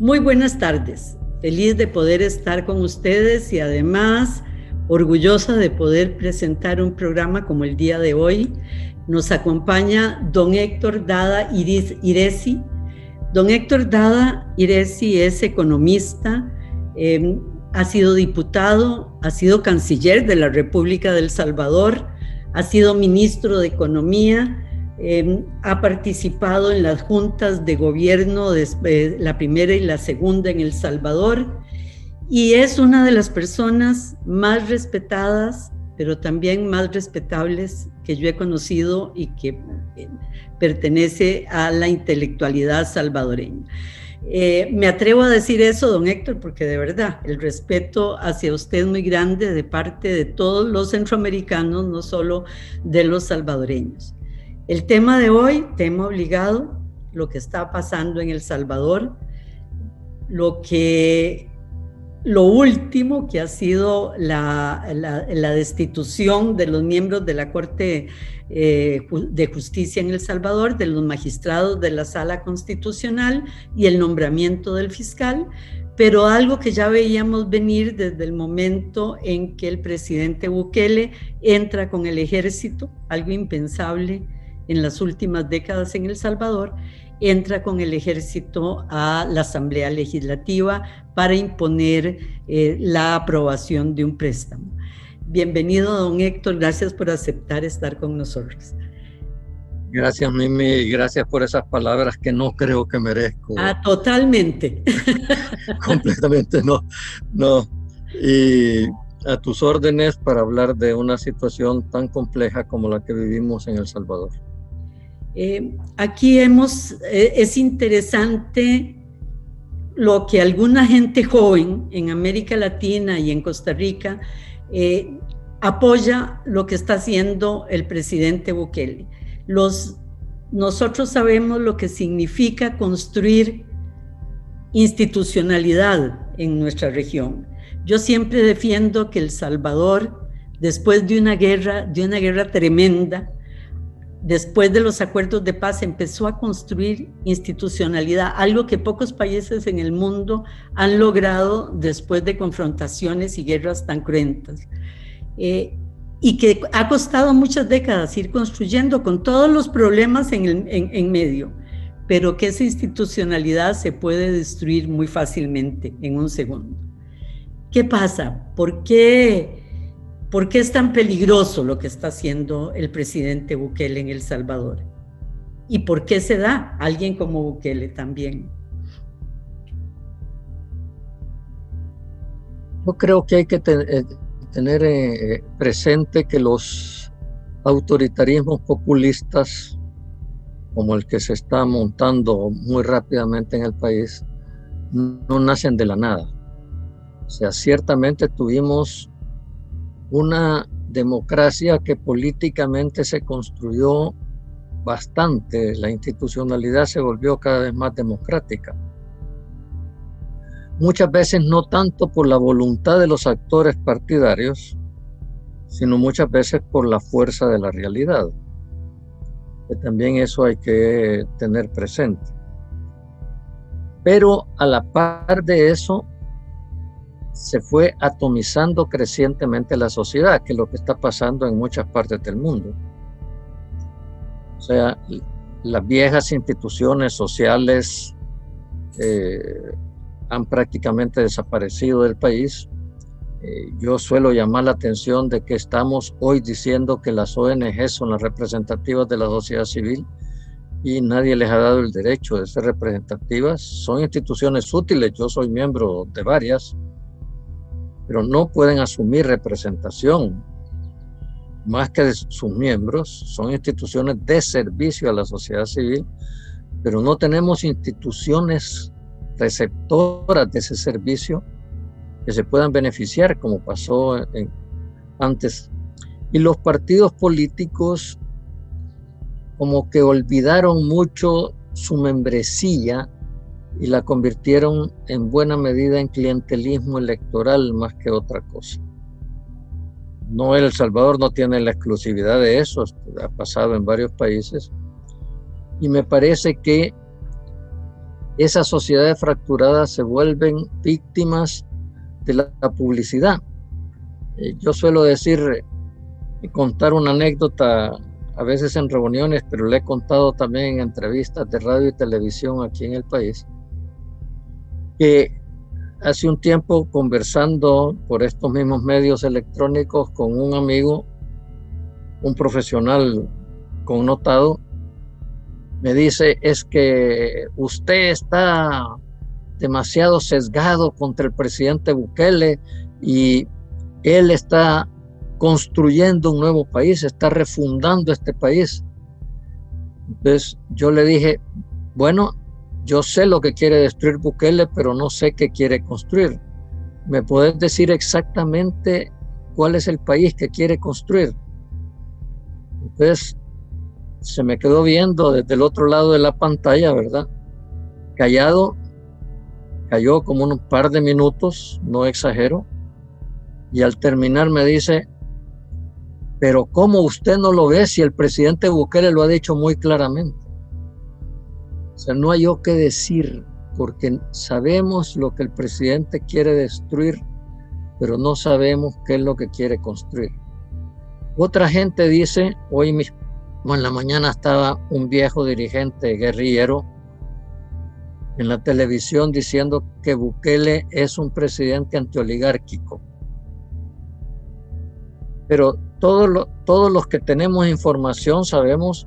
Muy buenas tardes. Feliz de poder estar con ustedes y además orgullosa de poder presentar un programa como el día de hoy. Nos acompaña don Héctor Dada Iresi. Don Héctor Dada Iresi es economista, em, ha sido diputado, ha sido canciller de la República del Salvador, ha sido ministro de Economía, Em, ha participado en las juntas de gobierno, de, la primera y la segunda en El Salvador, y es una de las personas más respetadas, pero también más respetables que yo he conocido y que eh, pertenece a la intelectualidad salvadoreña. Eh, me atrevo a decir eso, don Héctor, porque de verdad el respeto hacia usted es muy grande de parte de todos los centroamericanos, no solo de los salvadoreños. El tema de hoy, tema obligado, lo que está pasando en El Salvador, lo que lo último que ha sido la, destitución de los miembros de la Corte eh, de Justicia en El Salvador, de los magistrados de la Sala Constitucional y el nombramiento del fiscal, pero algo que ya veíamos venir desde el momento en que el presidente Bukele entra con el ejército, algo impensable en las últimas décadas en El Salvador, entra con el ejército a la Asamblea Legislativa para imponer eh, la aprobación de un préstamo. Bienvenido, don Héctor, gracias por aceptar estar con nosotros. Gracias, Mimi, y gracias por esas palabras que no creo que merezco. Ah, totalmente. Completamente, no, no. Y a tus órdenes para hablar de una situación tan compleja como la que vivimos en El Salvador. Eh, aquí hemos, eh, es interesante lo que alguna gente joven en América Latina y en Costa Rica eh, apoya lo que está haciendo el presidente Bukele. Nosotros sabemos lo que significa construir institucionalidad en nuestra región. Yo siempre defiendo que El Salvador, después de una guerra, de una guerra tremenda, después de los acuerdos de paz, empezó a construir institucionalidad, algo que pocos países en el mundo han logrado después de confrontaciones y guerras tan cruentas. Eh, y que ha costado muchas décadas ir construyendo con todos los problemas en, en medio, pero que esa institucionalidad se puede destruir muy fácilmente en un segundo. ¿Qué pasa? ¿Por qué? ¿Por qué es tan peligroso lo que está haciendo el presidente Bukele en El Salvador? ¿Y por qué se da alguien como Bukele también? Yo creo que hay que eh, tener eh, presente que los autoritarismos populistas, como el que se está montando muy rápidamente en el país, no nacen de la nada. O sea, ciertamente tuvimos una democracia que políticamente se construyó bastante, la institucionalidad se volvió cada vez más democrática. Muchas veces no tanto por la voluntad de los actores partidarios, sino muchas veces por la fuerza de la realidad. Que también eso hay que tener presente. Pero a la par de eso, se fue atomizando crecientemente la sociedad, que es lo que está pasando en muchas partes del mundo. O sea, las viejas instituciones sociales eh, han prácticamente desaparecido del país. Eh, yo suelo llamar la atención de que estamos hoy diciendo que las ONG son las representativas de la sociedad civil y nadie les ha dado el derecho de ser representativas. Son instituciones útiles, yo soy miembro de varias, pero no pueden asumir representación más que de sus miembros. Son instituciones de servicio a la sociedad civil, pero no tenemos instituciones receptoras de ese servicio que se puedan beneficiar como pasó antes. Y los partidos políticos como que olvidaron mucho su membresía y la convirtieron en buena medida en clientelismo electoral más que otra cosa. No, El Salvador no tiene la exclusividad de eso, ha pasado en varios países. Y me parece que esas sociedades fracturadas se vuelven víctimas de la, publicidad. Eh, yo suelo decir, eh, contar una anécdota a veces en reuniones, pero le he contado también en entrevistas de radio y televisión aquí en el país, que hace un tiempo conversando por estos mismos medios electrónicos con un amigo, un profesional connotado, me dice, es que usted está demasiado sesgado contra el presidente Bukele y él está construyendo un nuevo país, está refundando este país. Entonces yo le dije, bueno, yo sé lo que quiere destruir Bukele, pero no sé qué quiere construir. ¿Me puedes decir exactamente cuál es el país que quiere construir? Entonces se me quedó viendo desde el otro lado de la pantalla, ¿verdad? Callado, cayó como un par de minutos, no exagero, y al terminar me dice, pero ¿cómo usted no lo ve si el presidente Bukele lo ha dicho muy claramente? O sea, no hay yo que decir, porque sabemos lo que el presidente quiere destruir, pero no sabemos qué es lo que quiere construir. Otra gente dice, hoy mismo en la mañana estaba un viejo dirigente guerrillero en la televisión diciendo que Bukele es un presidente antioligárquico. Pero todos, todos los que tenemos información sabemos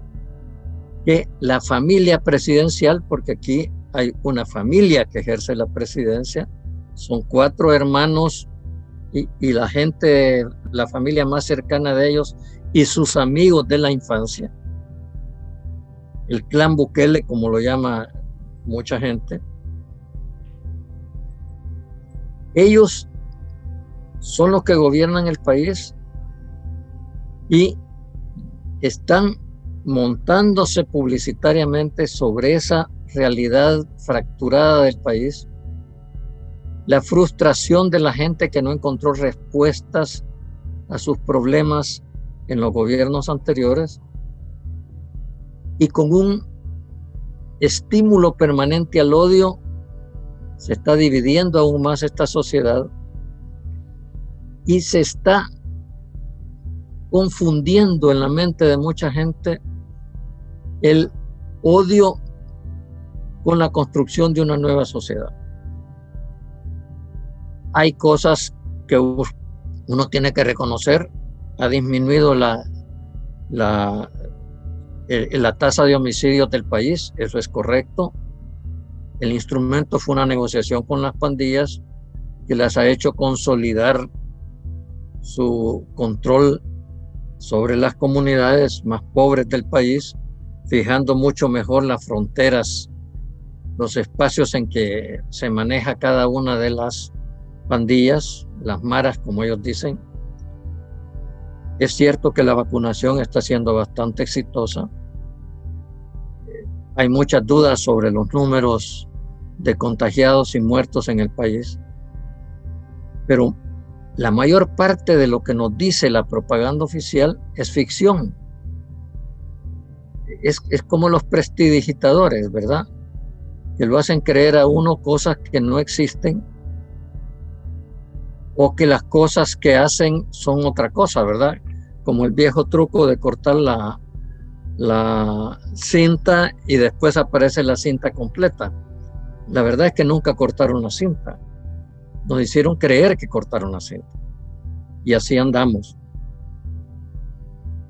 que la familia presidencial, porque aquí hay una familia que ejerce la presidencia, son cuatro hermanos y, y la gente, la familia más cercana de ellos y sus amigos de la infancia. El clan Bukele, como lo llama mucha gente. Ellos son los que gobiernan el país y están montándose publicitariamente sobre esa realidad fracturada del país, la frustración de la gente que no encontró respuestas a sus problemas en los gobiernos anteriores y con un estímulo permanente al odio se está dividiendo aún más esta sociedad y se está confundiendo en la mente de mucha gente el odio con la construcción de una nueva sociedad. Hay cosas que uno tiene que reconocer, ha disminuido la, la, la tasa de homicidios del país, eso es correcto. El instrumento fue una negociación con las pandillas que las ha hecho consolidar su control sobre las comunidades más pobres del país, fijando mucho mejor las fronteras, los espacios en que se maneja cada una de las pandillas, las maras, como ellos dicen. Es cierto que la vacunación está siendo bastante exitosa. Hay muchas dudas sobre los números de contagiados y muertos en el país, pero la mayor parte de lo que nos dice la propaganda oficial es ficción. Es, como los prestidigitadores, ¿verdad? Que lo hacen creer a uno cosas que no existen o que las cosas que hacen son otra cosa, ¿verdad? Como el viejo truco de cortar la, la cinta y después aparece la cinta completa. La verdad es que nunca cortaron la cinta nos hicieron creer que cortaron la cinta. Y así andamos.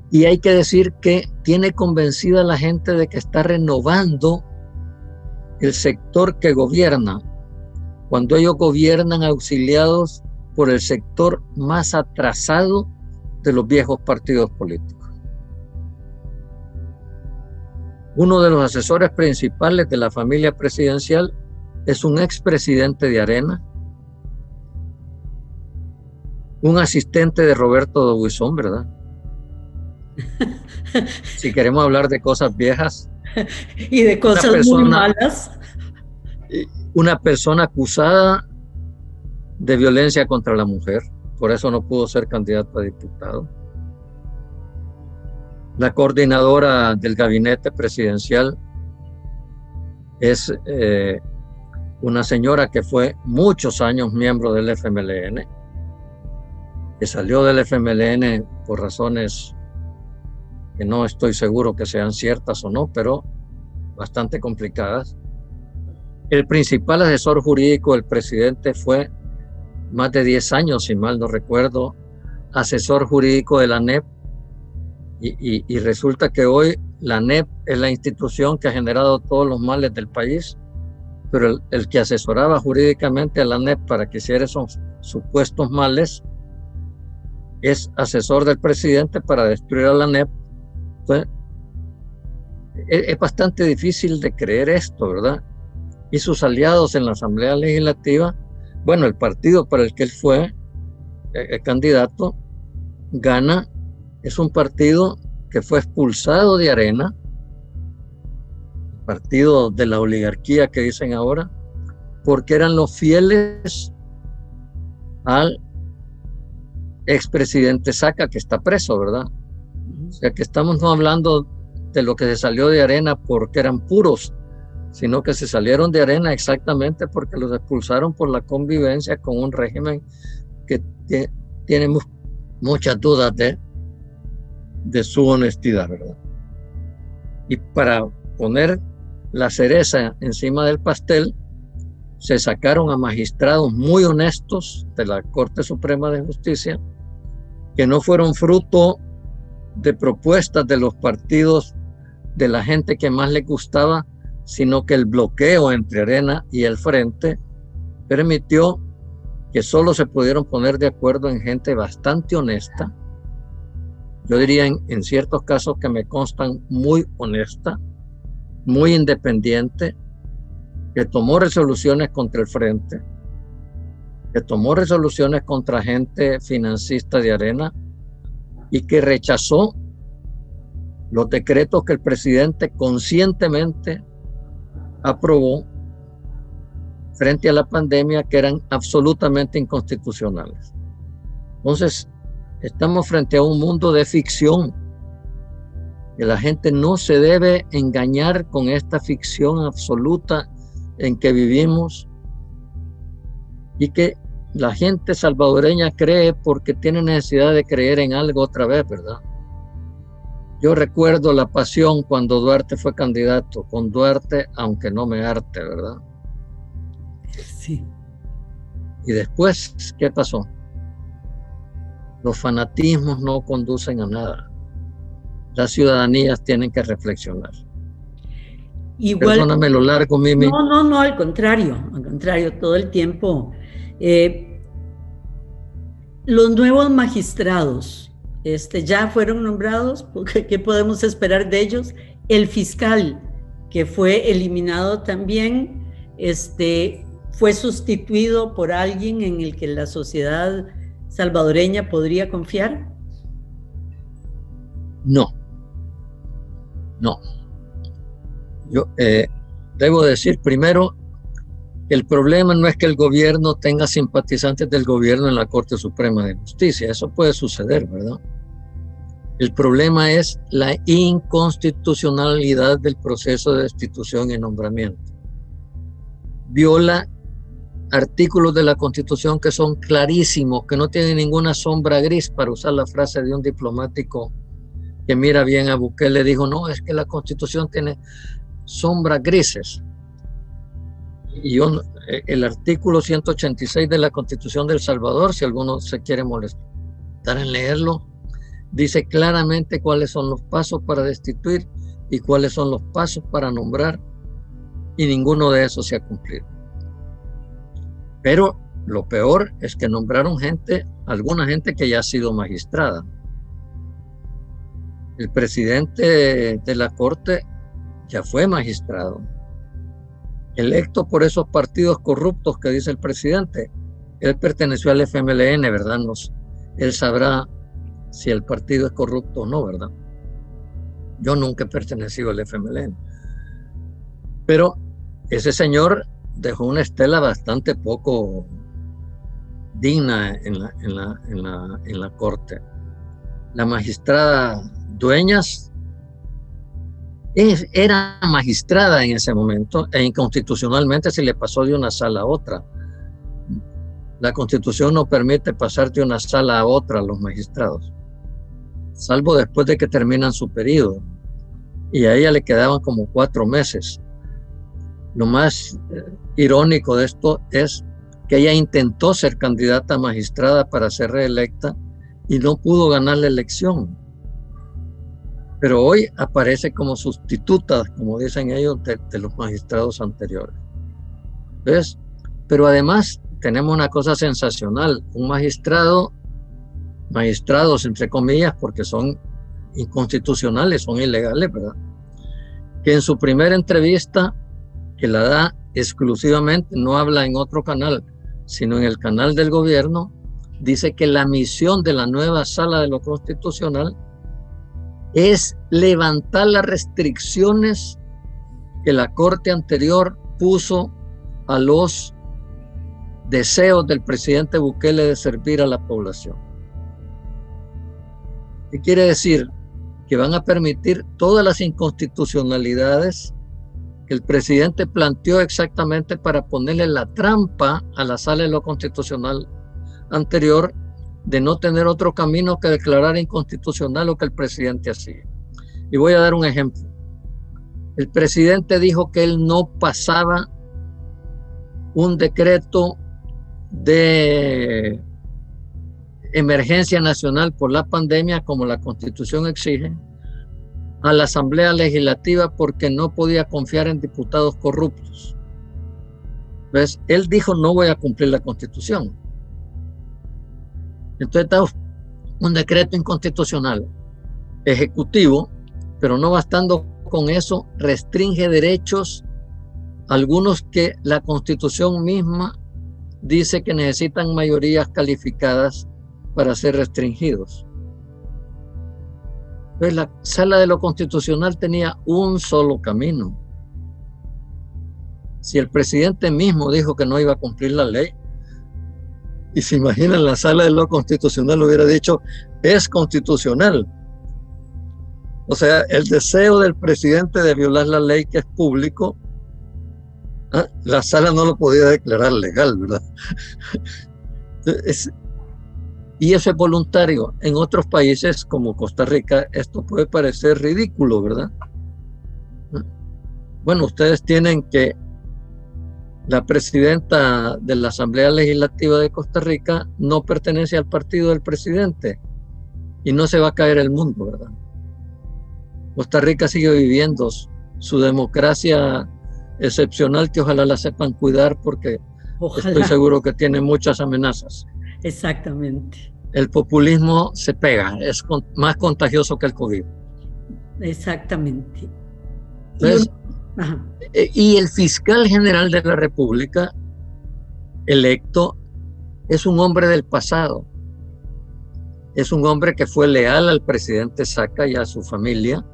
Y hay que decir que tiene convencida a la gente de que está renovando el sector que gobierna, cuando ellos gobiernan auxiliados por el sector más atrasado de los viejos partidos políticos. Uno de los asesores principales de la familia presidencial es un expresidente de Arena, un asistente de Roberto Dobuizón, ¿verdad? si queremos hablar de cosas viejas. y de cosas muy malas. Una persona acusada de violencia contra la mujer, por eso no pudo ser candidato a diputado. La coordinadora del gabinete presidencial es eh, una señora que fue muchos años miembro del FMLN, que salió del FMLN por razones que no estoy seguro que sean ciertas o no, pero bastante complicadas. El principal asesor jurídico del presidente fue más de 10 años, si mal no recuerdo, asesor jurídico de la NEP. Y, resulta que hoy la NEP es la institución que ha generado todos los males del país, pero el, el que asesoraba jurídicamente a la NEP para que hiciera esos supuestos males es asesor del presidente para destruir a la NEP. Es, bastante difícil de creer esto, ¿verdad? Y sus aliados en la Asamblea Legislativa, bueno, el partido para el que él fue el eh, candidato, gana, es un partido que fue expulsado de Arena, partido de la oligarquía que dicen ahora, porque eran los fieles al expresidente Saca, que está preso, ¿verdad? O que estamos no hablando de lo que se salió de arena porque eran puros, sino que se salieron de arena exactamente porque los expulsaron por la convivencia con un régimen que, tiene muchas dudas de, de su honestidad, ¿verdad? Y para poner la cereza encima del pastel, se sacaron a magistrados muy honestos de la Corte Suprema de Justicia, que no fueron fruto de propuestas de los partidos de la gente que más le gustaba, sino que el bloqueo entre Arena y el Frente permitió que solo se pudieron poner de acuerdo en gente bastante honesta, yo diría en, ciertos casos que me constan muy honesta, muy independiente, que tomó resoluciones contra el Frente, que tomó resoluciones contra gente financista de arena y que rechazó los decretos que el presidente conscientemente aprobó frente a la pandemia que eran absolutamente inconstitucionales. Entonces, estamos frente a un mundo de ficción, que la gente no se debe engañar con esta ficción absoluta en que vivimos y que la gente salvadoreña cree porque tiene necesidad de creer en algo otra vez, ¿verdad? Yo recuerdo la pasión cuando Duarte fue candidato, con Duarte, aunque no me arte, ¿verdad? Sí. Y después, ¿qué pasó? Los fanatismos no conducen a nada. Las ciudadanías tienen que reflexionar. Igual, Perdóname lo largo, Mimi. No, no, no, al contrario, al contrario, todo el tiempo. Eh, los nuevos magistrados este, ya fueron nombrados, ¿qué podemos esperar de ellos? El fiscal, que fue eliminado también, este, fue sustituido por alguien en el que la sociedad salvadoreña podría confiar? No, no. Yo eh, debo decir primero, el problema no es que el gobierno tenga simpatizantes del gobierno en la Corte Suprema de Justicia, eso puede suceder, ¿verdad? El problema es la inconstitucionalidad del proceso de destitución y nombramiento. Viola artículos de la Constitución que son clarísimos, que no tienen ninguna sombra gris, para usar la frase de un diplomático que mira bien a Bukele, dijo, no, es que la Constitución tiene sombras grises. Y eh, el artículo 186 de la Constitución del Salvador, si alguno se quiere molestar en leerlo, dice claramente cuáles son los pasos para destituir y cuáles son los pasos para nombrar, y ninguno de esos se ha cumplido. Pero lo peor es que nombraron gente, alguna gente que ya ha sido magistrada. El presidente de la Corte ya fue magistrado, electo por esos partidos corruptos que dice el presidente. Él perteneció al FMLN, ¿verdad? Él sabrá si el partido es corrupto o no, ¿verdad? Yo nunca he pertenecido al FMLN. Pero ese señor dejó una estela bastante poco digna en la, en la corte. La magistrada Dueñas era magistrada en ese momento e inconstitucionalmente se le pasó de una sala a otra. La constitución no permite pasar de una sala a otra a los magistrados, salvo después de que terminan su periodo. Y a ella le quedaban como cuatro meses. Lo más eh, irónico de esto es que ella intentó ser candidata a magistrada para ser reelecta y no pudo ganar la elección. Pero hoy aparece como sustituta, como dicen ellos, de, los magistrados anteriores. ¿Ves? Pero además tenemos una cosa sensacional. Un magistrado, magistrados entre comillas, porque son inconstitucionales, son ilegales, ¿verdad? Que en su primera entrevista, que la da exclusivamente, no habla en otro canal, sino en el canal del gobierno, dice que la misión de la nueva sala de lo constitucional es levantar las restricciones que la corte anterior puso a los deseos del presidente Bukele de servir a la población. ¿Qué quiere decir? Que van a permitir todas las inconstitucionalidades que el presidente planteó exactamente para ponerle la trampa a la sala de lo constitucional anterior de no tener otro camino que declarar inconstitucional lo que el presidente hacía. Y voy a dar un ejemplo. El presidente dijo que él no pasaba un decreto de emergencia nacional por la pandemia, como la constitución exige, a la Asamblea Legislativa porque no podía confiar en diputados corruptos. Entonces, él dijo, no voy a cumplir la constitución. Entonces está un decreto inconstitucional ejecutivo, pero no bastando con eso, restringe derechos, algunos que la constitución misma dice que necesitan mayorías calificadas para ser restringidos. Entonces la sala de lo constitucional tenía un solo camino. Si el presidente mismo dijo que no iba a cumplir la ley, y se imaginan la sala de lo constitucional hubiera dicho, es constitucional. O sea, el deseo del presidente de violar la ley que es público Ah, la sala no lo podía declarar legal, ¿verdad? y eso es voluntario. En otros países como Costa Rica esto puede parecer ridículo, ¿verdad? Bueno, ustedes tienen que la presidenta de la Asamblea Legislativa de Costa Rica no pertenece al partido del presidente y no se va a caer el mundo, ¿verdad? Costa Rica sigue viviendo su democracia excepcional que ojalá la sepan cuidar porque estoy seguro que tiene muchas amenazas. Exactamente. El populismo se pega, es más contagioso que el COVID. Exactamente. Eh, y el fiscal general de la República electo es un hombre del pasado. Es un hombre que fue leal al presidente Saca y a su familia.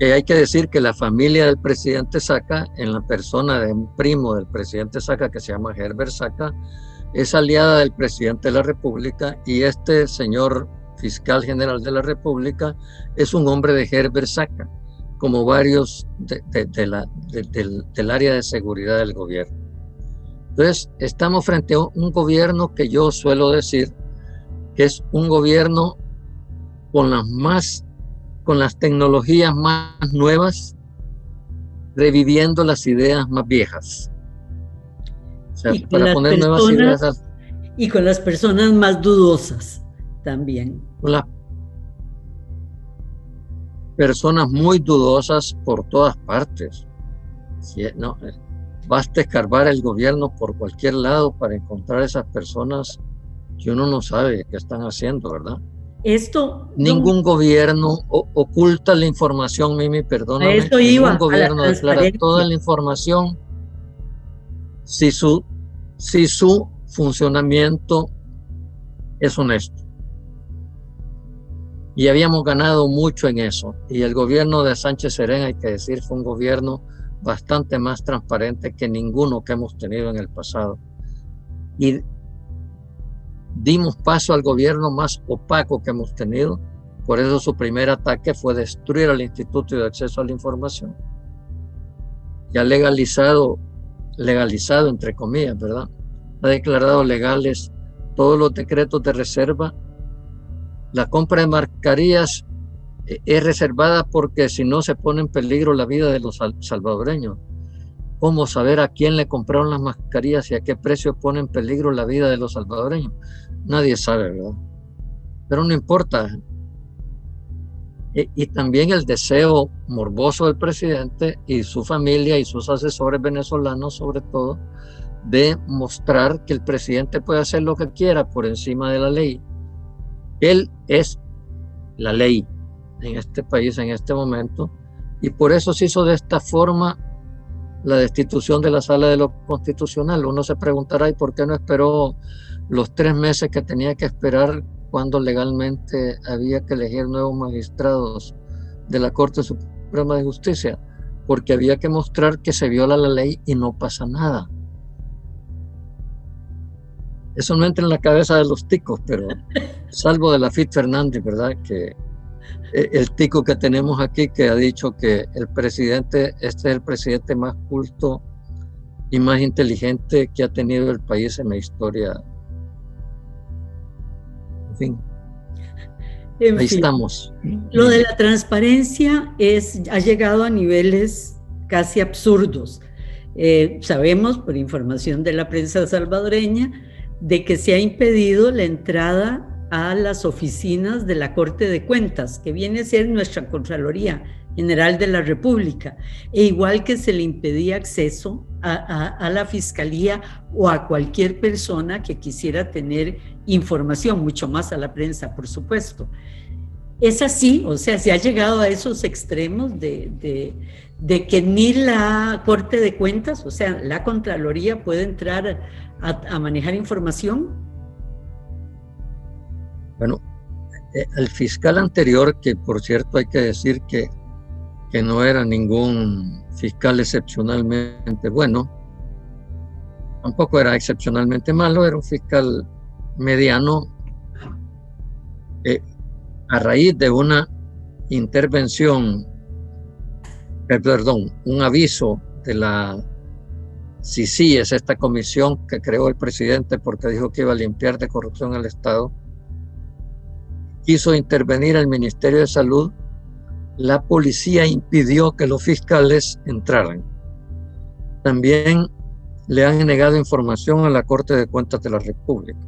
Hay que decir que la familia del presidente Saca, en la persona de un primo del presidente Saca que se llama Herbert Saca, es aliada del presidente de la República y este señor fiscal general de la República es un hombre de Herbert Saca, como varios de, la, del, del área de seguridad del gobierno. Entonces, estamos frente a un gobierno que yo suelo decir que es un gobierno con las más con las tecnologías más nuevas, reviviendo las ideas más viejas. O sea, para poner nuevas ideas. Y con las personas más dudosas también. Con las personas muy dudosas por todas partes. no, eh, basta escarbar el gobierno por cualquier lado para encontrar esas personas que uno no sabe qué están haciendo, ¿verdad? Esto ningún gobierno oculta la información, Mimi, perdóname. Esto ningún gobierno declara toda la información si su, si su funcionamiento es honesto. Y habíamos ganado mucho en eso. Y el gobierno de Sánchez Serén, hay que decir, fue un gobierno bastante más transparente que ninguno que hemos tenido en el pasado. Y dimos paso al gobierno más opaco que hemos tenido, Por eso su primer ataque fue destruir al Instituto de Acceso a la Información. Ya legalizado, legalizado entre comillas, ¿verdad? Ha declarado legales todos los decretos de reserva. La compra de mascarillas eh, es reservada porque si no se pone en peligro la vida de los salvadoreños. ¿Cómo saber a quién le compraron las mascarillas y a qué precio pone en peligro la vida de los salvadoreños? Nadie sabe, ¿verdad? Pero no importa. Y, también el deseo morboso del presidente y su familia y sus asesores venezolanos, sobre todo, de mostrar que el presidente puede hacer lo que quiera por encima de la ley. Él es la ley en este país en este momento y por eso se hizo de esta forma la destitución de la sala de lo constitucional. Uno se preguntará, ¿y por qué no esperó los tres meses que tenía que esperar cuando legalmente había que elegir nuevos magistrados de la Corte Suprema de Justicia? Porque había que mostrar que se viola la ley y no pasa nada. Eso no entra en la cabeza de los ticos, pero salvo de la FIT Fernández, ¿verdad? Que eh, el tico que tenemos aquí que ha dicho que el presidente, este es el presidente más culto y más inteligente que ha tenido el país en la historia. En fin. Ahí estamos. Lo de la transparencia es, ha llegado a niveles casi absurdos. Eh, sabemos por información de la prensa salvadoreña de que se ha impedido la entrada a las oficinas de la Corte de Cuentas, que viene a ser nuestra Contraloría General de la República, e igual que se le impedía acceso a, la Fiscalía o a cualquier persona que quisiera tener información, mucho más a la prensa, por supuesto. Es así, o sea, se ha llegado a esos extremos de, que ni la Corte de Cuentas, o sea, la Contraloría puede entrar a manejar información bueno, eh, el fiscal anterior, que por cierto hay que decir que, que no era ningún fiscal excepcionalmente bueno, tampoco era excepcionalmente malo, era un fiscal mediano, eh, a raíz de una intervención, perdón, un aviso de la CICI, es esta comisión que creó el presidente porque dijo que iba a limpiar de corrupción al Estado, quiso intervenir el Ministerio de Salud, la policía impidió que los fiscales entraran. También le han negado información a la Corte de Cuentas de la República.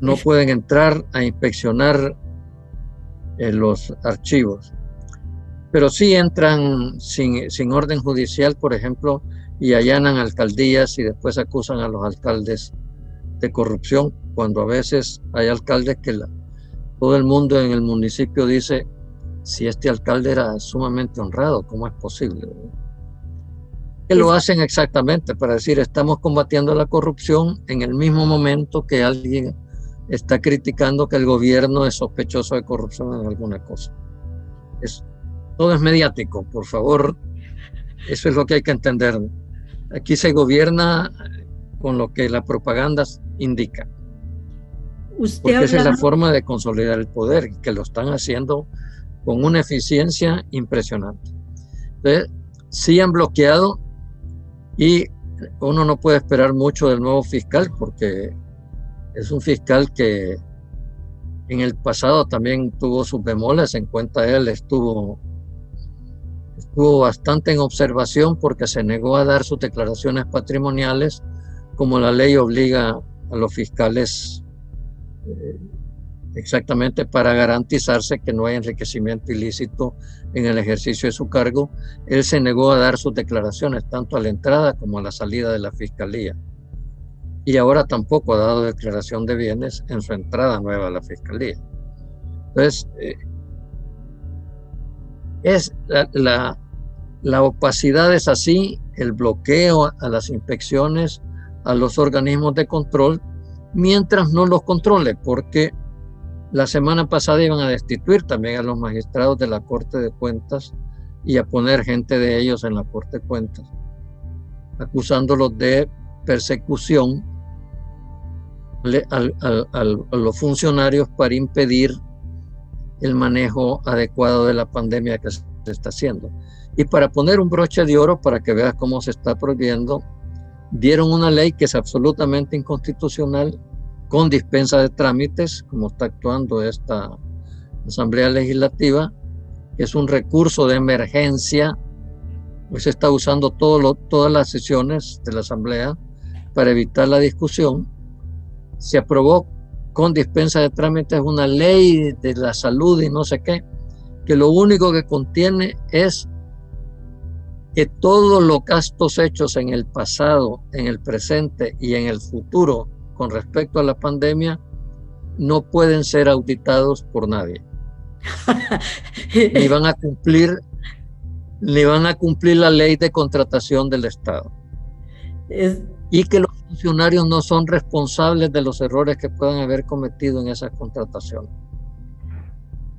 No pueden entrar a inspeccionar eh, los archivos, pero sí entran sin, sin orden judicial, por ejemplo, y allanan alcaldías y después acusan a los alcaldes de corrupción, cuando a veces hay alcaldes que la, todo el mundo en el municipio dice, si este alcalde era sumamente honrado, ¿cómo es posible? Que lo hacen exactamente para decir, estamos combatiendo la corrupción en el mismo momento que alguien está criticando que el gobierno es sospechoso de corrupción en alguna cosa. Es, todo es mediático, por favor. Eso es lo que hay que entender. Aquí se gobierna con lo que la propaganda indica. Porque esa es la forma de consolidar el poder, que lo están haciendo con una eficiencia impresionante. Entonces, sí han bloqueado y uno no puede esperar mucho del nuevo fiscal porque es un fiscal que en el pasado también tuvo sus bemoles, en cuenta él estuvo, estuvo bastante en observación porque se negó a dar sus declaraciones patrimoniales como la ley obliga a los fiscales eh, exactamente para garantizarse que no hay enriquecimiento ilícito en el ejercicio de su cargo, él se negó a dar sus declaraciones tanto a la entrada como a la salida de la fiscalía. Y ahora tampoco ha dado declaración de bienes en su entrada nueva a la fiscalía. Entonces, eh, es la, la opacidad es así, el bloqueo a las inspecciones, a los organismos de control, mientras no los controle, porque la semana pasada iban a destituir también a los magistrados de la Corte de Cuentas y a poner gente de ellos en la Corte de Cuentas, acusándolos de persecución a los funcionarios para impedir el manejo adecuado de la pandemia que se está haciendo. Y para poner un broche de oro para que veas cómo se está prohibiendo, dieron una ley que es absolutamente inconstitucional con dispensa de trámites, como está actuando esta Asamblea Legislativa, que es un recurso de emergencia, pues se está usando todas las sesiones de la Asamblea para evitar la discusión. Se aprobó con dispensa de trámites una ley de la salud y no sé qué, que lo único que contiene es que todos los gastos hechos en el pasado, en el presente y en el futuro con respecto a la pandemia no pueden ser auditados por nadie. ni van a cumplir ni van a cumplir la ley de contratación del Estado. Y que los funcionarios no son responsables de los errores que puedan haber cometido en esas contrataciones.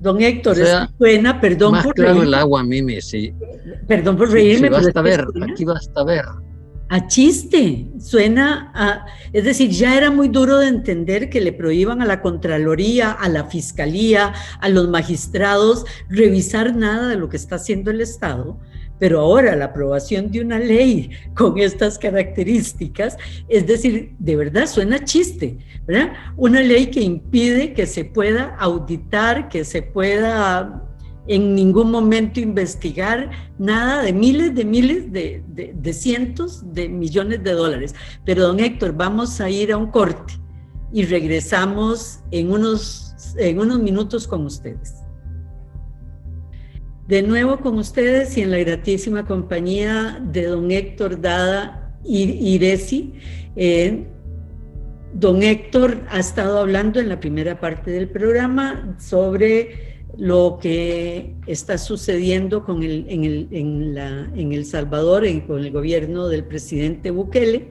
Don Héctor, suena, perdón más claro el agua, Mimi, sí. Perdón por reírme. Sí, basta ver, aquí basta ver a chiste, suena a, es decir, ya era muy duro de entender que le prohíban a la Contraloría, a la Fiscalía, a los magistrados revisar nada de lo que está haciendo el Estado, pero ahora la aprobación de una ley con estas características, es decir, de verdad suena chiste, ¿verdad? Una ley que impide que se pueda auditar, que se pueda en ningún momento investigar nada de miles de miles de, de, cientos de millones de dólares. Pero don Héctor, vamos a ir a un corte y regresamos en unos, en unos minutos con ustedes. De nuevo con ustedes y en la gratísima compañía de don Héctor Dada Iresi. Eh, don Héctor ha estado hablando en la primera parte del programa sobre lo que está sucediendo con el, en, el, en, la, en El Salvador, con el gobierno del presidente Bukele.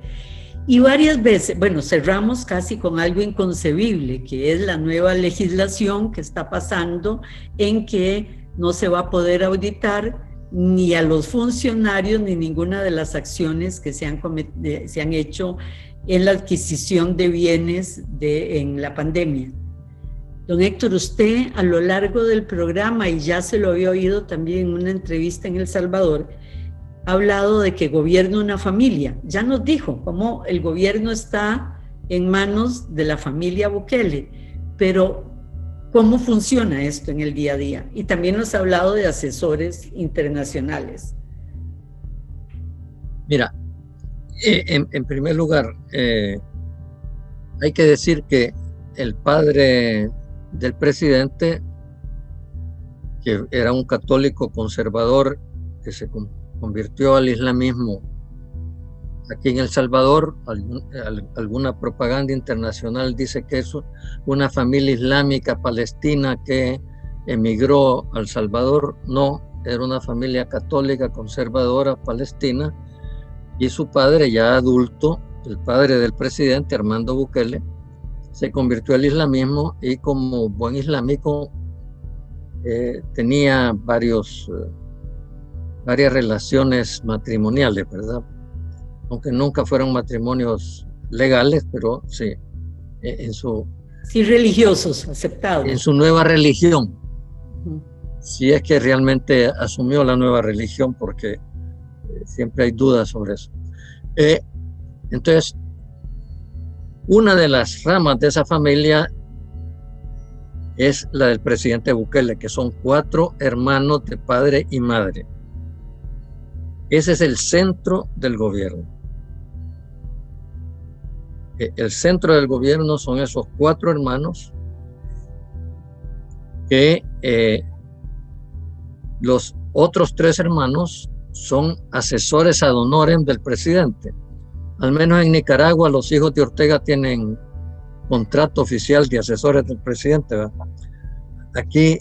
Y varias veces, bueno, cerramos casi con algo inconcebible, que es la nueva legislación que está pasando en que no se va a poder auditar ni a los funcionarios ni ninguna de las acciones que se han, se han hecho en la adquisición de bienes en la pandemia. Don Héctor, usted a lo largo del programa, y ya se lo había oído también en una entrevista en El Salvador, ha hablado de que gobierna una familia. Ya nos dijo cómo el gobierno está en manos de la familia Bukele, pero ¿cómo funciona esto en el día a día? Y también nos ha hablado de asesores internacionales. Mira, eh, en, primer lugar, eh, hay que decir que el padre del presidente, que era un católico conservador que se convirtió al islamismo aquí en El Salvador, alguna propaganda internacional dice que es una familia islámica palestina que emigró al Salvador. No, era una familia católica conservadora palestina y su padre ya adulto, el padre del presidente Armando Bukele, se convirtió al islamismo y como buen islámico eh, tenía varios, eh, varias relaciones matrimoniales, ¿verdad? Aunque nunca fueron matrimonios legales, pero sí, eh, en su... Sí, religiosos, aceptados. En su nueva religión. Si es que realmente asumió la nueva religión, porque siempre hay dudas sobre eso. entonces, una de las ramas de esa familia es la del presidente Bukele, que son cuatro hermanos de padre y madre. Ese es el centro del gobierno. El centro del gobierno son esos cuatro hermanos que eh, los otros tres hermanos son asesores ad honorem del presidente. Al menos en Nicaragua los hijos de Ortega tienen contrato oficial de asesores del presidente. Aquí,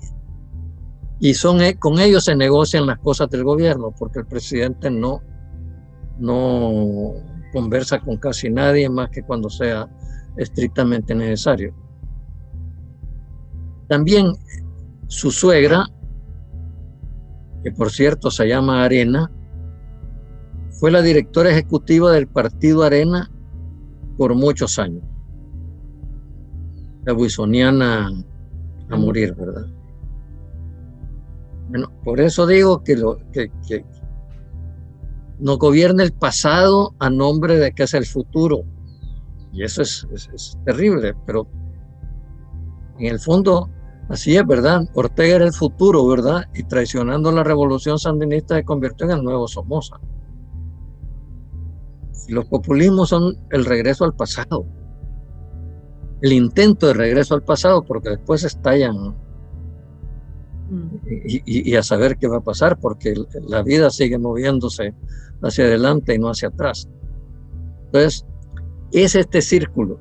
y son, e, con ellos se negocian las cosas del gobierno, porque el presidente no, no conversa con casi nadie más que cuando sea estrictamente necesario. También su suegra, que por cierto se llama Arena, fue la directora ejecutiva del Partido Arena por muchos años. La buisoniana a morir, ¿verdad? Bueno, por eso digo que, lo, que, que no gobierna el pasado a nombre de que es el futuro. Y eso es, es, terrible, pero en el fondo así es, ¿verdad? Ortega era el futuro, ¿verdad? Y traicionando la revolución sandinista se convirtió en el nuevo Somoza. Y los populismos son el regreso al pasado, el intento de regreso al pasado, porque después estallan mm. y, y, a saber qué va a pasar, porque la vida sigue moviéndose hacia adelante y no hacia atrás. Entonces, es este círculo.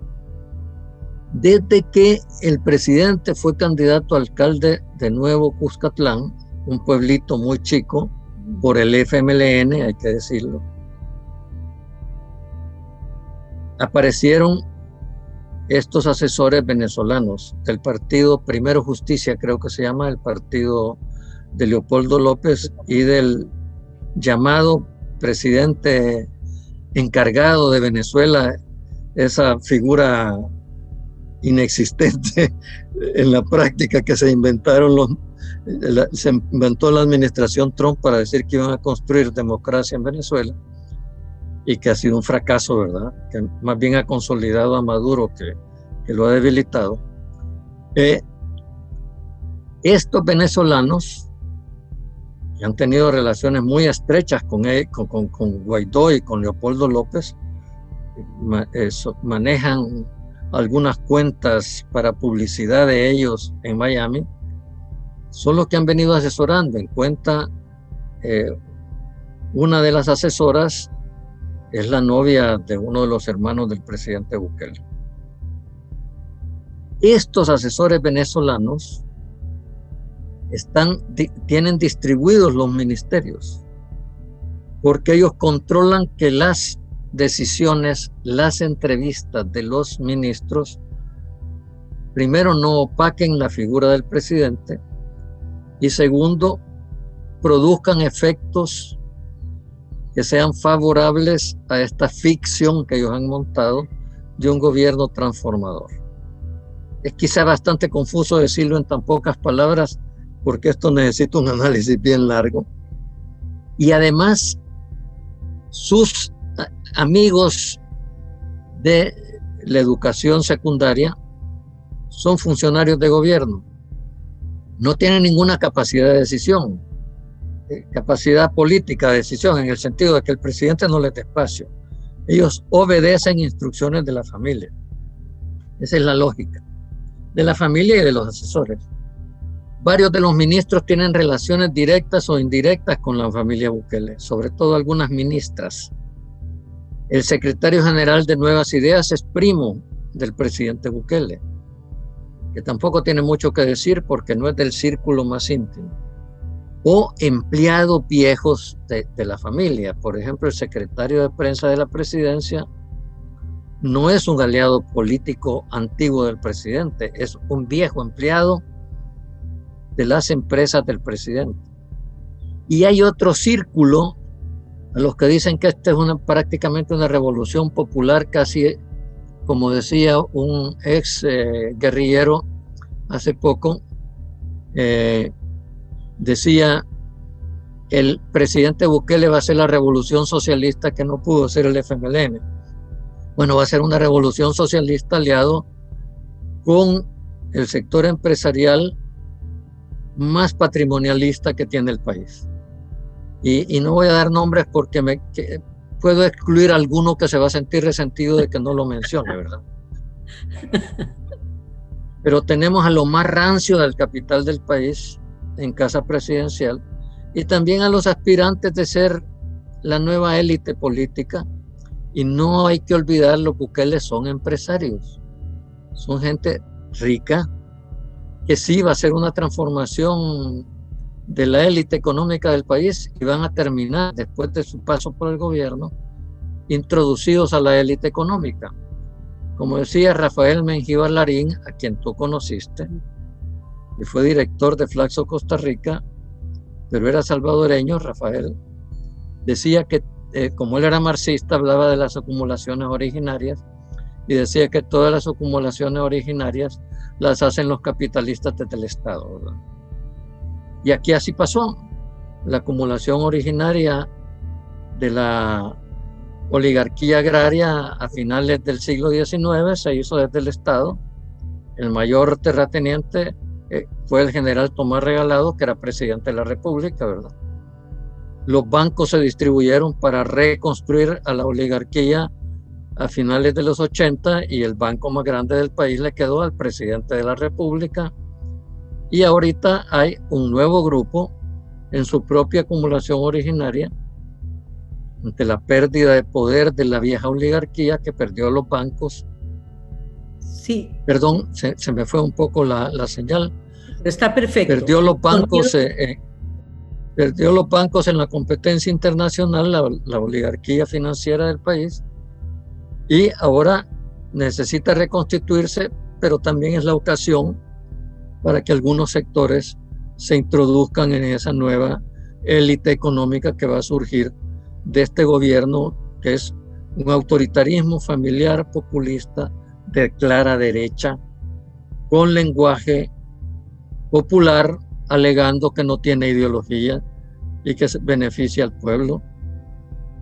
Desde que el presidente fue candidato a alcalde de Nuevo Cuscatlán, un pueblito muy chico, por el FMLN, hay que decirlo, aparecieron estos asesores venezolanos del partido Primero Justicia, creo que se llama, el partido de Leopoldo López y del llamado presidente encargado de Venezuela, esa figura inexistente en la práctica que se inventaron se inventó la administración Trump para decir que iban a construir democracia en Venezuela y que ha sido un fracaso, ¿verdad? Que más bien ha consolidado a Maduro que, que lo ha debilitado. Eh, estos venezolanos que han tenido relaciones muy estrechas con, él, con, con, Guaidó y con Leopoldo López, manejan algunas cuentas para publicidad de ellos en Miami, son los que han venido asesorando. En cuenta, eh, una de las asesoras es la novia de uno de los hermanos del presidente Bukele. Estos asesores venezolanos tienen distribuidos los ministerios, porque ellos controlan que las decisiones, las entrevistas de los ministros, primero no opaquen la figura del presidente y segundo, produzcan efectos que sean favorables a esta ficción que ellos han montado de un gobierno transformador. Es quizá bastante confuso decirlo en tan pocas palabras, porque esto necesita un análisis bien largo. Y además, sus amigos de la educación secundaria son funcionarios de gobierno. No tienen ninguna capacidad de decisión, eh, capacidad política de decisión, en el sentido de que el presidente no les dé espacio. Ellos obedecen instrucciones de la familia. Esa es la lógica. De la familia y de los asesores. Varios de los ministros tienen relaciones directas o indirectas con la familia Bukele, sobre todo algunas ministras. El secretario general de Nuevas Ideas es primo del presidente Bukele, que tampoco tiene mucho que decir porque no es del círculo más íntimo. O empleados viejos de, la familia. Por ejemplo, el secretario de prensa de la presidencia no es un aliado político antiguo del presidente, es un viejo empleado de las empresas del presidente. Y hay otro círculo a los que dicen que esta es prácticamente una revolución popular, casi como decía un ex eh, guerrillero hace poco, eh, decía, el presidente Bukele va a ser la revolución socialista que no pudo ser el FMLN. Bueno, va a ser una revolución socialista aliado con el sector empresarial más patrimonialista que tiene el país. Y, no voy a dar nombres porque me, puedo excluir alguno que se va a sentir resentido de que no lo mencione, ¿verdad? Pero tenemos a lo más rancio del capital del país en casa presidencial y también a los aspirantes de ser la nueva élite política. Y no hay que olvidar lo que son empresarios. Son gente rica, que sí va a ser una transformación de la élite económica del país y van a terminar, después de su paso por el gobierno, introducidos a la élite económica. Como decía Rafael Mengíbar Larín, a quien tú conociste, y fue director de Flaxo Costa Rica, pero era salvadoreño, Rafael, decía que eh, como él era marxista, hablaba de las acumulaciones originarias y decía que todas las acumulaciones originarias las hacen los capitalistas desde el Estado. Y aquí así pasó. La acumulación originaria de la oligarquía agraria a finales del siglo XIX se hizo desde el Estado. El mayor terrateniente eh, fue el general Tomás Regalado, que era presidente de la República, ¿verdad? Los bancos se distribuyeron para reconstruir a la oligarquía a finales de los 80 y el banco más grande del país le quedó al presidente de la República. Y ahorita hay un nuevo grupo en su propia acumulación originaria ante la pérdida de poder de la vieja oligarquía que perdió los bancos. Sí. Perdón, se, me fue un poco la, la, señal. Está perfecto. Perdió los bancos, eh, eh, perdió los bancos en la competencia internacional, la, la oligarquía financiera del país, y ahora necesita reconstituirse, pero también es la ocasión para que algunos sectores se introduzcan en esa nueva élite económica que va a surgir de este gobierno, que es un autoritarismo familiar populista de clara derecha, con lenguaje popular, alegando que no tiene ideología y que beneficia al pueblo.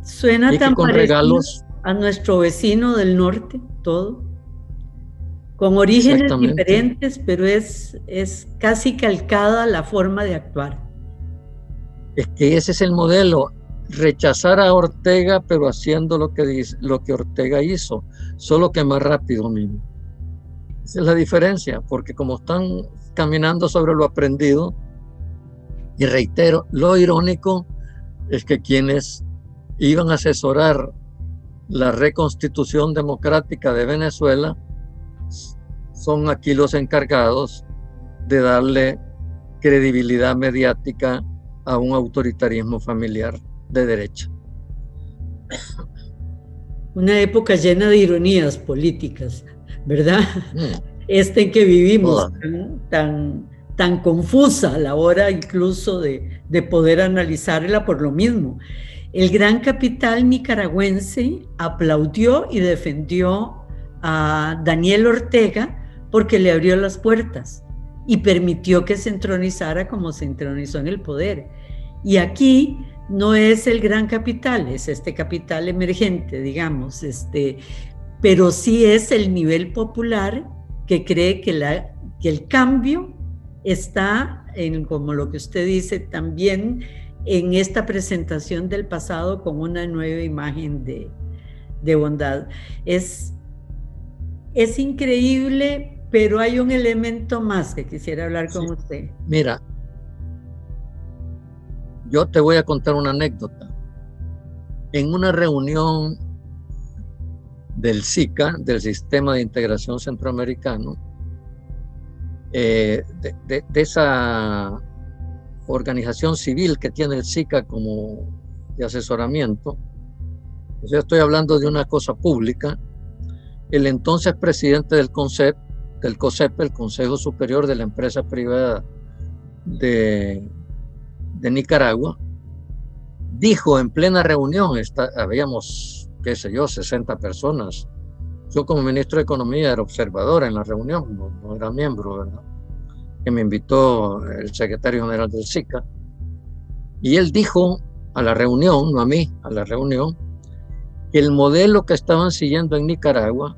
Suena tan con regalos a nuestro vecino del norte, todo, con orígenes diferentes, pero es, es casi calcada la forma de actuar. Es que ese es el modelo, rechazar a Ortega, pero haciendo lo que, dice, lo que Ortega hizo, solo que más rápido mismo. Esa es la diferencia, porque como están caminando sobre lo aprendido, y reitero, lo irónico es que quienes iban a asesorar la reconstitución democrática de Venezuela son aquí los encargados de darle credibilidad mediática a un autoritarismo familiar de derecha. Una época llena de ironías políticas, ¿verdad? Mm. Este en que vivimos, tan, tan, confusa a la hora incluso de, de poder analizarla por lo mismo. El gran capital nicaragüense aplaudió y defendió a Daniel Ortega porque le abrió las puertas y permitió que se entronizara como se entronizó en el poder. Y aquí no es el gran capital, es este capital emergente, digamos, este, pero sí es el nivel popular que cree que, la, que el cambio está en, como lo que usted dice, también en esta presentación del pasado con una nueva imagen de, bondad. Es, es increíble, pero hay un elemento más que quisiera hablar con usted. Mira, yo te voy a contar una anécdota. En una reunión del SICA, del Sistema de Integración Centroamericano, eh, de, esa organización civil que tiene el SICA como asesoramiento, yo estoy hablando de una cosa pública, el entonces presidente del CONCEP, del COSEP, el Consejo Superior de la Empresa Privada de, Nicaragua, dijo en plena reunión, está, habíamos, qué sé yo, 60 personas, yo como ministro de Economía era observador en la reunión, no era miembro, ¿verdad? Que me invitó el secretario general del SICA, y él dijo a la reunión, no a mí, a la reunión, que el modelo que estaban siguiendo en Nicaragua,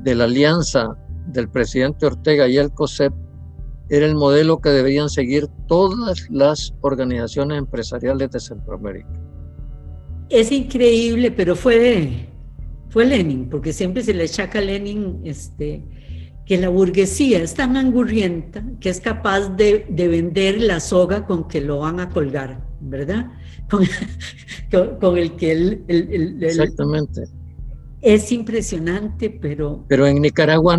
de la alianza del presidente Ortega y el COSEP, era el modelo que deberían seguir todas las organizaciones empresariales de Centroamérica. Es increíble, pero fue, fue Lenin, porque siempre se le achaca a Lenin este, que la burguesía es tan angurrienta que es capaz de, vender la soga con que lo van a colgar, ¿verdad? Con, el que él... Exactamente. Es impresionante, pero... Pero en Nicaragua,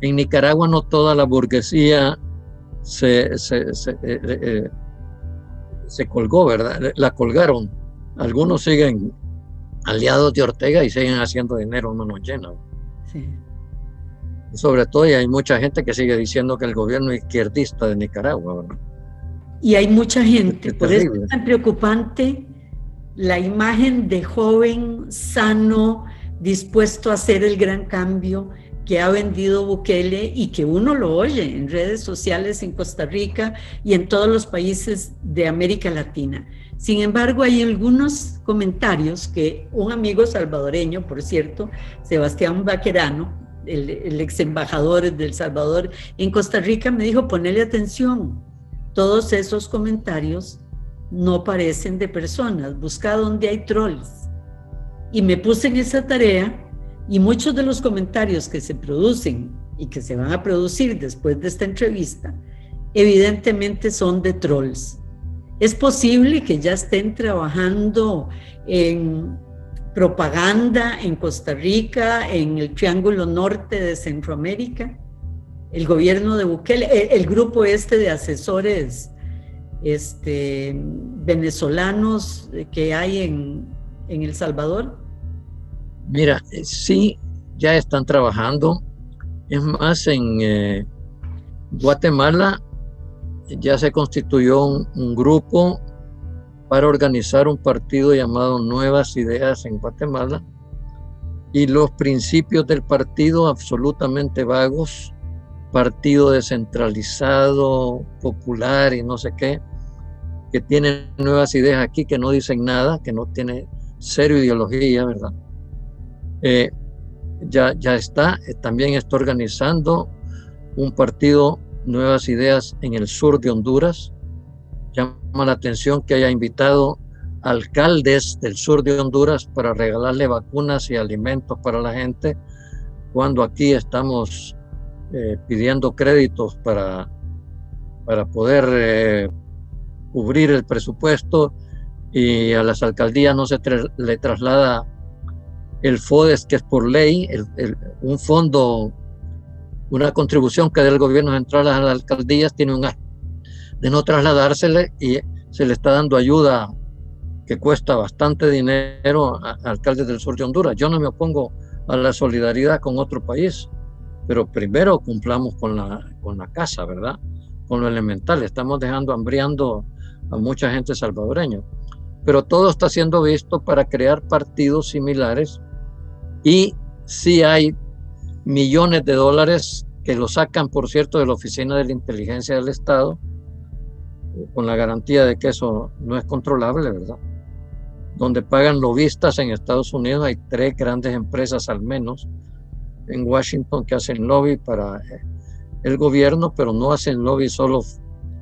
en Nicaragua no toda la burguesía se, se, se, eh, eh, se colgó, ¿verdad? La colgaron. Algunos siguen aliados de Ortega y siguen haciendo dinero en manos llenas. Sí sobre todo y hay mucha gente que sigue diciendo que el gobierno es izquierdista de Nicaragua. Y hay mucha gente, por eso es tan preocupante la imagen de joven, sano, dispuesto a hacer el gran cambio, que ha vendido Bukele y que uno lo oye en redes sociales en Costa Rica y en todos los países de América Latina. Sin embargo, hay algunos comentarios que un amigo salvadoreño, por cierto, Sebastián Baquerano, el, ex embajador del Salvador en Costa Rica, me dijo, ponele atención, todos esos comentarios no parecen de personas, busca donde hay trolls. Y me puse en esa tarea y muchos de los comentarios que se producen y que se van a producir después de esta entrevista, evidentemente son de trolls. Es posible que ya estén trabajando en propaganda en Costa Rica, en el Triángulo Norte de Centroamérica, el gobierno de Bukele, el, grupo este de asesores este, venezolanos que hay en, en El Salvador. Mira, sí, ya están trabajando. Es más, en eh, Guatemala ya se constituyó un, grupo para organizar un partido llamado Nuevas Ideas en Guatemala y los principios del partido absolutamente vagos, partido descentralizado, popular y no sé qué, que tiene nuevas ideas aquí que no dicen nada, que no tiene cero ideología, ¿verdad? Eh, ya, ya está, eh, también está organizando un partido Nuevas Ideas en el sur de Honduras. Llama la atención que haya invitado alcaldes del sur de Honduras para regalarle vacunas y alimentos para la gente, cuando aquí estamos eh, pidiendo créditos para, para poder cubrir el presupuesto y a las alcaldías no se le traslada el FODES, que es por ley, un fondo, una contribución que del gobierno central a las alcaldías, tiene un de no trasladársele y se le está dando ayuda que cuesta bastante dinero a, alcaldes del sur de Honduras. Yo no me opongo a la solidaridad con otro país, pero primero cumplamos con la, con la casa, ¿verdad? Con lo elemental. Estamos dejando hambriando a mucha gente salvadoreña. Pero todo está siendo visto para crear partidos similares y sí hay millones de dólares que lo sacan, por cierto, de la Oficina de la Inteligencia del Estado, con la garantía de que eso no es controlable, ¿verdad? Donde pagan lobistas en Estados Unidos, hay tres grandes empresas al menos en Washington que hacen lobby para el gobierno, pero no hacen lobby solo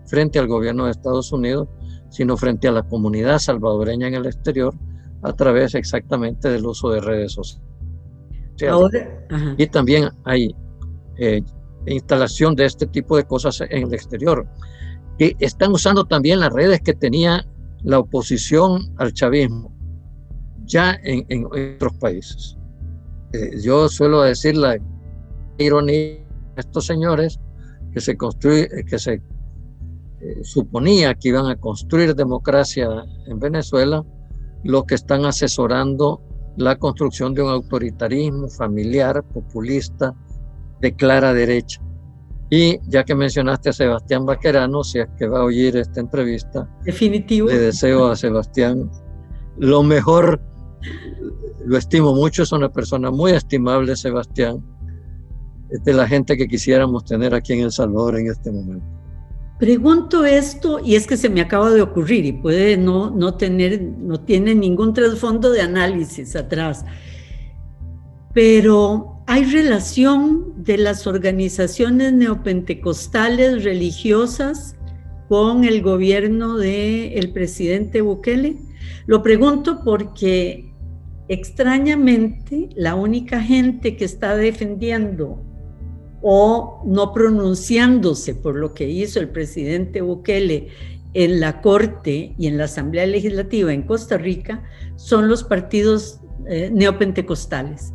frente al gobierno de Estados Unidos, sino frente a la comunidad salvadoreña en el exterior a través exactamente del uso de redes sociales y también hay eh, instalación de este tipo de cosas en el exterior. Que están usando también las redes que tenía la oposición al chavismo ya en, otros países. Eh, yo suelo decir la ironía de estos señores que se construye, que se eh, suponía que iban a construir democracia en Venezuela, los que están asesorando la construcción de un autoritarismo familiar, populista, de clara derecha. Y ya que mencionaste a Sebastián Baquerano, si es que va a oír esta entrevista, definitivo. Le deseo a Sebastián lo mejor, lo estimo mucho, es una persona muy estimable, Sebastián, es de la gente que quisiéramos tener aquí en El Salvador en este momento. Pregunto esto y es que se me acaba de ocurrir y puede no, no tener, no tiene ningún trasfondo de análisis atrás. Pero hay relación de las organizaciones neopentecostales religiosas con el gobierno del presidente Bukele. Lo pregunto porque extrañamente la única gente que está defendiendo o no pronunciándose por lo que hizo el presidente Bukele en la Corte y en la Asamblea Legislativa en Costa Rica son los partidos eh, neopentecostales,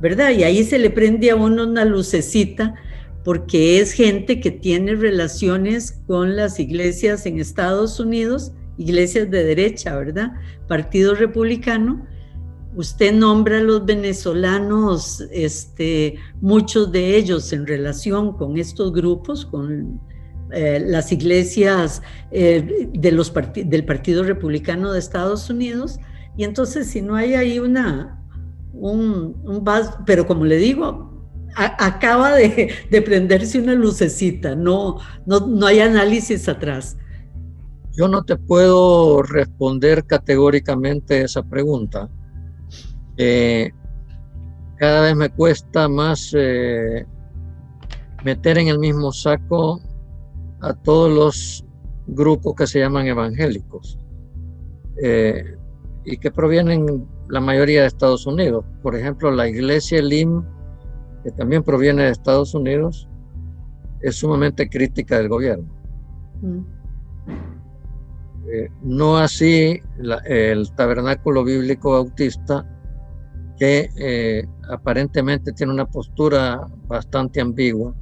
¿verdad? Y ahí se le prende a uno una lucecita porque es gente que tiene relaciones con las iglesias en Estados Unidos, iglesias de derecha, ¿verdad? Partido republicano, Usted nombra a los venezolanos, este, muchos de ellos en relación con estos grupos, con eh, las iglesias eh, de los del Partido Republicano de Estados Unidos. Y entonces, si no hay ahí una, un, un pero como le digo, acaba de, prenderse una lucecita, no, no, no hay análisis atrás. Yo no te puedo responder categóricamente esa pregunta. Eh, cada vez me cuesta más eh, meter en el mismo saco a todos los grupos que se llaman evangélicos eh, y que provienen la mayoría de Estados Unidos. Por ejemplo, la iglesia Elim, que también proviene de Estados Unidos, es sumamente crítica del gobierno. Mm. Eh, no así el tabernáculo bíblico bautista, que eh, aparentemente tiene una postura bastante ambigua,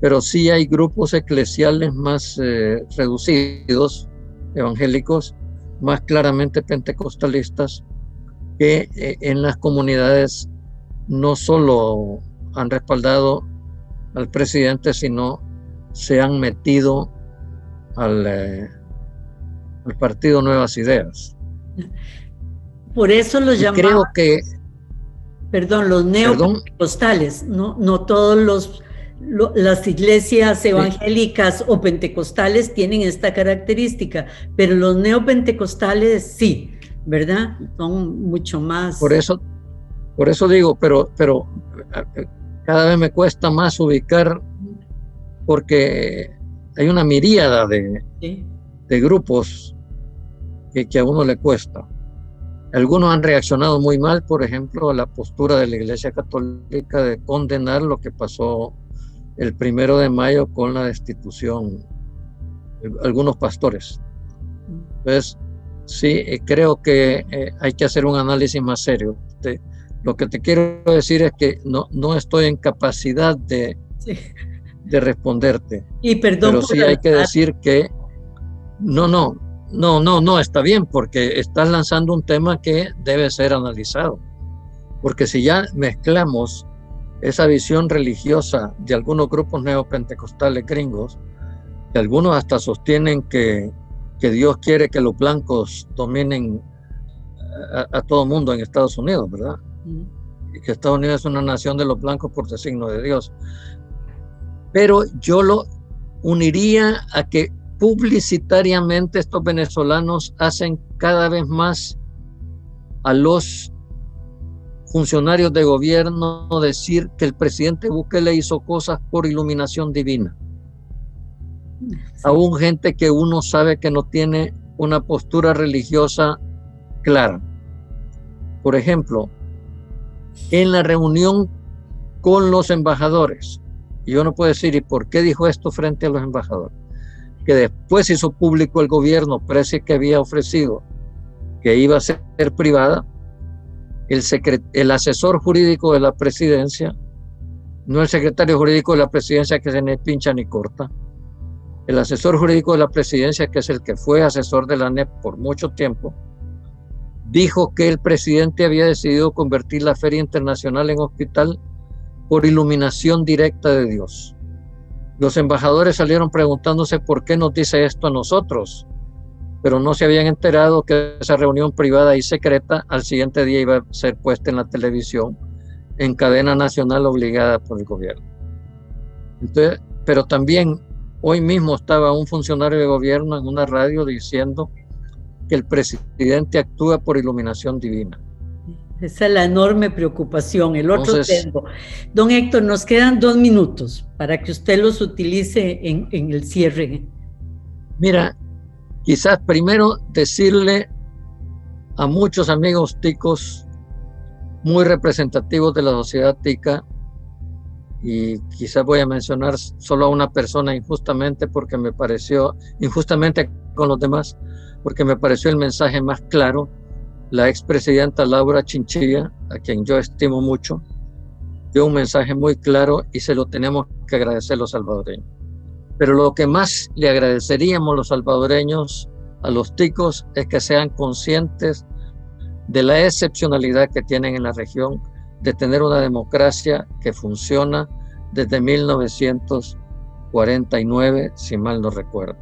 pero sí hay grupos eclesiales más eh, reducidos, evangélicos, más claramente pentecostalistas, que en las comunidades no solo han respaldado al presidente, sino se han metido al el partido Nuevas Ideas. Por eso los llamamos. Creo que. Perdón, los neopentecostales, no, no todos los las iglesias evangélicas o pentecostales tienen esta característica, pero los neopentecostales sí, ¿verdad? Son mucho más. Por eso, por eso digo, pero, pero cada vez me cuesta más ubicar porque hay una miríada de, de grupos que, a uno le cuesta. Algunos han reaccionado muy mal, por ejemplo, a la postura de la Iglesia Católica de condenar lo que pasó el primero de mayo con la destitución de algunos pastores. Entonces, sí, eh, creo que eh, hay que hacer un análisis más serio. lo que te quiero decir es que no, no estoy en capacidad de, de responderte. Y perdón. Pero sí hay que decir que no, no, no, no, no, está bien, porque estás lanzando un tema que debe ser analizado. Porque si ya mezclamos esa visión religiosa de algunos grupos neopentecostales gringos, que algunos hasta sostienen que, que Dios quiere que los blancos dominen a, todo mundo en Estados Unidos, ¿verdad? Y que Estados Unidos es una nación de los blancos por designo de Dios. Pero yo lo uniría a que publicitariamente estos venezolanos hacen cada vez más a los funcionarios de gobierno decir que el presidente Bukele hizo cosas por iluminación divina. Aún gente que uno sabe que no tiene una postura religiosa clara. Por ejemplo, en la reunión con los embajadores, yo no puedo decir, ¿y por qué dijo esto frente a los embajadores? que después hizo público el gobierno precio que había ofrecido que iba a ser privada, el, el asesor jurídico de la presidencia, no el secretario jurídico de la presidencia que se ni pincha ni corta, el asesor jurídico de la presidencia, que es el que fue asesor de la NEP por mucho tiempo, dijo que el presidente había decidido convertir la Feria Internacional en hospital por iluminación directa de Dios. Los embajadores salieron preguntándose por qué nos dice esto a nosotros, pero no se habían enterado que esa reunión privada y secreta al siguiente día iba a ser puesta en la televisión en cadena nacional obligada por el gobierno. Entonces, pero también hoy mismo estaba un funcionario de gobierno en una radio diciendo que el presidente actúa por iluminación divina. Esa es la enorme preocupación. El otro tengo. Don Héctor, nos quedan dos minutos para que usted los utilice en, en el cierre. Mira, quizás primero decirle a muchos amigos ticos muy representativos de la sociedad tica, y quizás voy a mencionar solo a una persona injustamente porque me pareció, injustamente con los demás, porque me pareció el mensaje más claro la expresidenta Laura Chinchilla, a quien yo estimo mucho, dio un mensaje muy claro y se lo tenemos que agradecer los salvadoreños. Pero lo que más le agradeceríamos los salvadoreños a los ticos es que sean conscientes de la excepcionalidad que tienen en la región de tener una democracia que funciona desde 1949, si mal no recuerdo,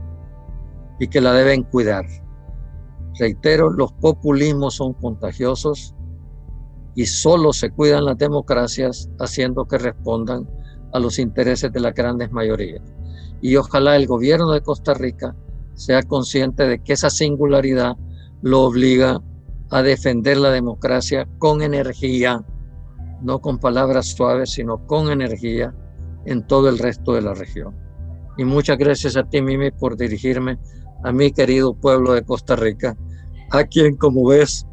y que la deben cuidar. Reitero, los populismos son contagiosos y solo se cuidan las democracias haciendo que respondan a los intereses de las grandes mayorías. Y ojalá el gobierno de Costa Rica sea consciente de que esa singularidad lo obliga a defender la democracia con energía, no con palabras suaves, sino con energía en todo el resto de la región. Y muchas gracias a ti, Mimi, por dirigirme a mi querido pueblo de Costa Rica, a quien, como ves,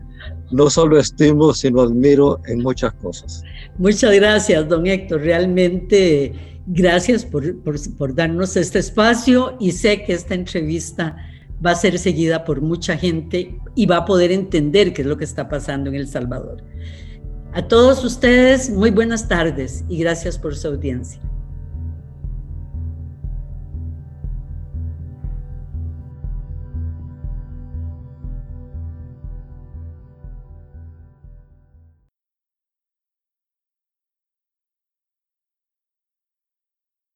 no solo estimo, sino admiro en muchas cosas. Muchas gracias, don Héctor. Realmente gracias por, por, darnos este espacio y sé que esta entrevista va a ser seguida por mucha gente y va a poder entender qué es lo que está pasando en El Salvador. A todos ustedes, muy buenas tardes y gracias por su audiencia.